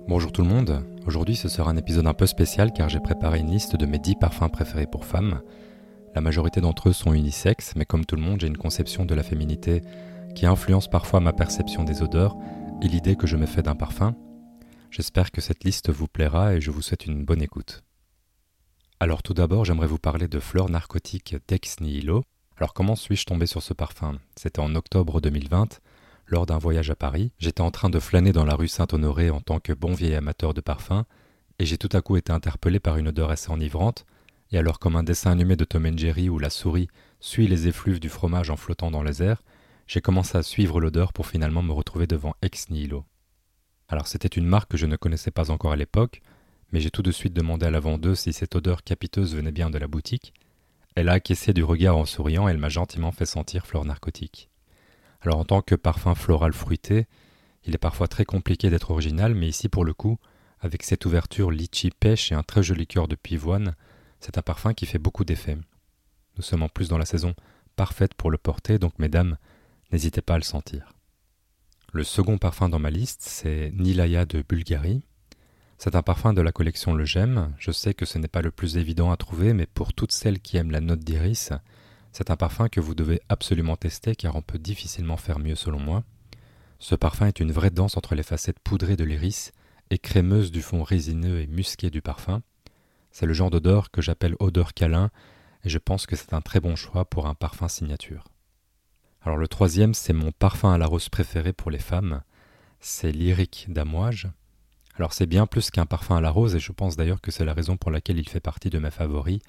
Bonjour tout le monde, aujourd'hui ce sera un épisode un peu spécial car j'ai préparé une liste de mes 10 parfums préférés pour femmes. La majorité d'entre eux sont unisexes, mais comme tout le monde, j'ai une conception de la féminité qui influence parfois ma perception des odeurs et l'idée que je me fais d'un parfum. J'espère que cette liste vous plaira et je vous souhaite une bonne écoute. Alors tout d'abord, j'aimerais vous parler de Fleur Narcotique Dex Nihilo. Alors comment suis-je tombé sur ce parfum? C'était en octobre 2020, lors d'un voyage à Paris. J'étais en train de flâner dans la rue Saint-Honoré en tant que bon vieil amateur de parfums, et j'ai tout à coup été interpellé par une odeur assez enivrante, et alors comme un dessin animé de Tom and Jerry où la souris suit les effluves du fromage en flottant dans les airs, j'ai commencé à suivre l'odeur pour finalement me retrouver devant Ex Nihilo. Alors c'était une marque que je ne connaissais pas encore à l'époque, mais j'ai tout de suite demandé à la vendeuse si cette odeur capiteuse venait bien de la boutique. Elle a acquiescé du regard en souriant et elle m'a gentiment fait sentir fleur narcotique. Alors en tant que parfum floral fruité, il est parfois très compliqué d'être original, mais ici pour le coup, avec cette ouverture litchi pêche et un très joli cœur de pivoine, c'est un parfum qui fait beaucoup d'effet. Nous sommes en plus dans la saison parfaite pour le porter, donc mesdames, n'hésitez pas à le sentir. Le second parfum dans ma liste, c'est Nilaya de Bulgarie. C'est un parfum de la collection Le Gemme. Je sais que ce n'est pas le plus évident à trouver, mais pour toutes celles qui aiment la note d'iris, c'est un parfum que vous devez absolument tester car on peut difficilement faire mieux selon moi. Ce parfum est une vraie danse entre les facettes poudrées de l'iris et crémeuses du fond résineux et musqué du parfum. C'est le genre d'odeur que j'appelle odeur câlin et je pense que c'est un très bon choix pour un parfum signature. Alors le troisième, c'est mon parfum à la rose préféré pour les femmes. C'est lyrique d'amouage. Alors c'est bien plus qu'un parfum à la rose et je pense d'ailleurs que c'est la raison pour laquelle il fait partie de mes favoris,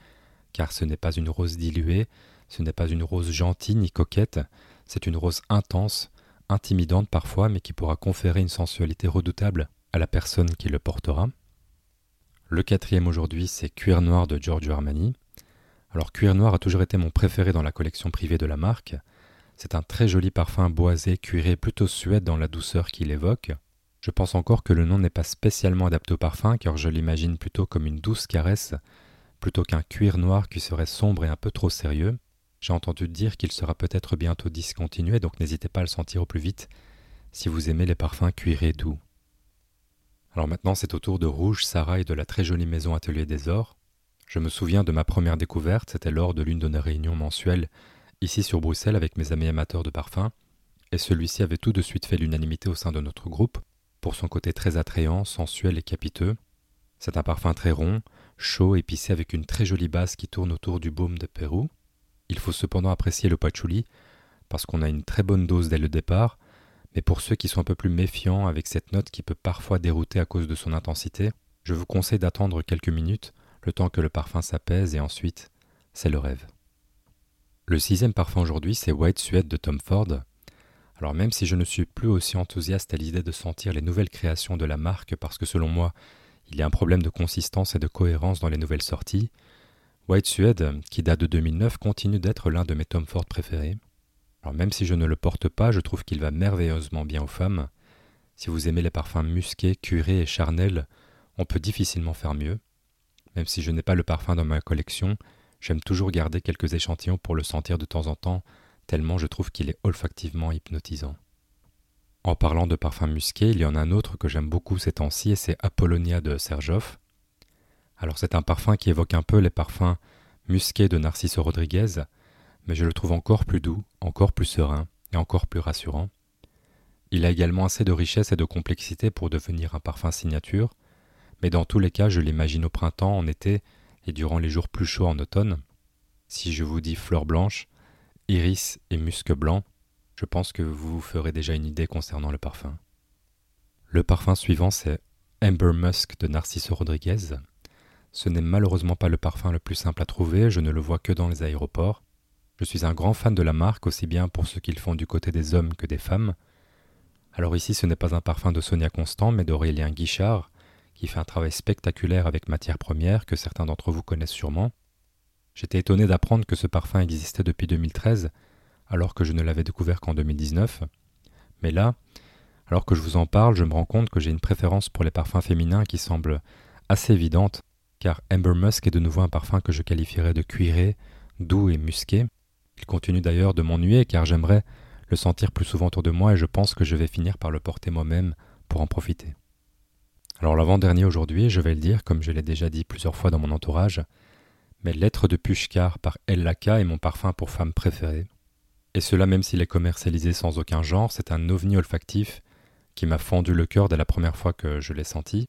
car ce n'est pas une rose diluée, ce n'est pas une rose gentille ni coquette, c'est une rose intense, intimidante parfois, mais qui pourra conférer une sensualité redoutable à la personne qui le portera. Le quatrième aujourd'hui, c'est Cuir Noir de Giorgio Armani. Alors Cuir Noir a toujours été mon préféré dans la collection privée de la marque. C'est un très joli parfum boisé, cuiré, plutôt suède dans la douceur qu'il évoque. Je pense encore que le nom n'est pas spécialement adapté au parfum, car je l'imagine plutôt comme une douce caresse, plutôt qu'un cuir noir qui serait sombre et un peu trop sérieux. J'ai entendu dire qu'il sera peut-être bientôt discontinué, donc n'hésitez pas à le sentir au plus vite si vous aimez les parfums cuirés doux. Alors maintenant, c'est au tour de Rouge Sarah et de la très jolie maison Atelier des Ors. Je me souviens de ma première découverte, c'était lors de l'une de nos réunions mensuelles ici sur Bruxelles avec mes amis amateurs de parfums, et celui-ci avait tout de suite fait l'unanimité au sein de notre groupe, pour son côté très attrayant, sensuel et capiteux. C'est un parfum très rond, chaud, épicé avec une très jolie base qui tourne autour du baume de Pérou. Il faut cependant apprécier le patchouli, parce qu'on a une très bonne dose dès le départ, mais pour ceux qui sont un peu plus méfiants avec cette note qui peut parfois dérouter à cause de son intensité, je vous conseille d'attendre quelques minutes, le temps que le parfum s'apaise et ensuite, c'est le rêve. Le sixième parfum aujourd'hui, c'est White Suede de Tom Ford. Alors même si je ne suis plus aussi enthousiaste à l'idée de sentir les nouvelles créations de la marque parce que selon moi, il y a un problème de consistance et de cohérence dans les nouvelles sorties, White Suede, qui date de 2009, continue d'être l'un de mes Tom Ford préférés. Même si je ne le porte pas, je trouve qu'il va merveilleusement bien aux femmes. Si vous aimez les parfums musqués, curés et charnels, on peut difficilement faire mieux. Même si je n'ai pas le parfum dans ma collection, J'aime toujours garder quelques échantillons pour le sentir de temps en temps, tellement je trouve qu'il est olfactivement hypnotisant. En parlant de parfums musqués, il y en a un autre que j'aime beaucoup ces temps-ci et c'est Apollonia de Serjoff. Alors c'est un parfum qui évoque un peu les parfums musqués de Narciso Rodriguez, mais je le trouve encore plus doux, encore plus serein et encore plus rassurant. Il a également assez de richesse et de complexité pour devenir un parfum signature, mais dans tous les cas je l'imagine au printemps, en été et durant les jours plus chauds en automne. Si je vous dis fleurs blanches, iris et musc blanc, je pense que vous vous ferez déjà une idée concernant le parfum. Le parfum suivant, c'est Amber Musk de Narciso Rodriguez. Ce n'est malheureusement pas le parfum le plus simple à trouver, je ne le vois que dans les aéroports. Je suis un grand fan de la marque, aussi bien pour ce qu'ils font du côté des hommes que des femmes. Alors ici, ce n'est pas un parfum de Sonia Constant, mais d'Aurélien Guichard, qui fait un travail spectaculaire avec matières premières que certains d'entre vous connaissent sûrement. J'étais étonné d'apprendre que ce parfum existait depuis 2013, alors que je ne l'avais découvert qu'en 2019. Mais là, alors que je vous en parle, je me rends compte que j'ai une préférence pour les parfums féminins qui semble assez évidente, car Amber Musk est de nouveau un parfum que je qualifierais de cuiré, doux et musqué. Il continue d'ailleurs de m'ennuyer car j'aimerais le sentir plus souvent autour de moi et je pense que je vais finir par le porter moi-même pour en profiter. Alors l'avant-dernier aujourd'hui, je vais le dire comme je l'ai déjà dit plusieurs fois dans mon entourage, mais Lettre de Pushkar par El Laka est mon parfum pour femme préférée. Et cela même s'il est commercialisé sans aucun genre, c'est un ovni olfactif qui m'a fendu le cœur dès la première fois que je l'ai senti.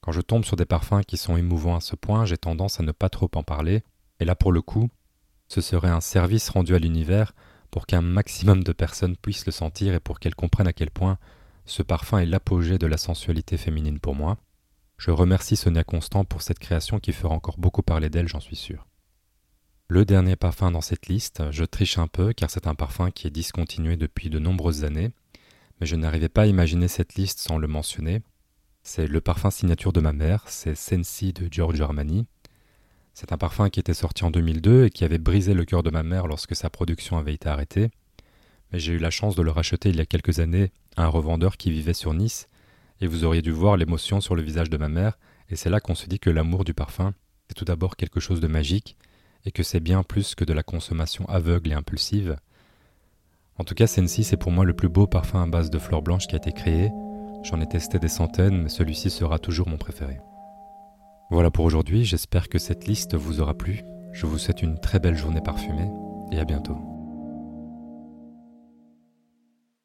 Quand je tombe sur des parfums qui sont émouvants à ce point, j'ai tendance à ne pas trop en parler, et là pour le coup, ce serait un service rendu à l'univers pour qu'un maximum de personnes puissent le sentir et pour qu'elles comprennent à quel point ce parfum est l'apogée de la sensualité féminine pour moi. Je remercie Sonia Constant pour cette création qui fera encore beaucoup parler d'elle, j'en suis sûr. Le dernier parfum dans cette liste, je triche un peu car c'est un parfum qui est discontinué depuis de nombreuses années, mais je n'arrivais pas à imaginer cette liste sans le mentionner. C'est le parfum signature de ma mère, c'est Sensi de Giorgio Armani. C'est un parfum qui était sorti en 2002 et qui avait brisé le cœur de ma mère lorsque sa production avait été arrêtée. Mais j'ai eu la chance de le racheter il y a quelques années à un revendeur qui vivait sur Nice, et vous auriez dû voir l'émotion sur le visage de ma mère, et c'est là qu'on se dit que l'amour du parfum est tout d'abord quelque chose de magique, et que c'est bien plus que de la consommation aveugle et impulsive. En tout cas, Sensi, c'est pour moi le plus beau parfum à base de fleurs blanches qui a été créé, J'en ai testé des centaines, mais celui-ci sera toujours mon préféré. Voilà pour aujourd'hui, j'espère que cette liste vous aura plu. Je vous souhaite une très belle journée parfumée et à bientôt.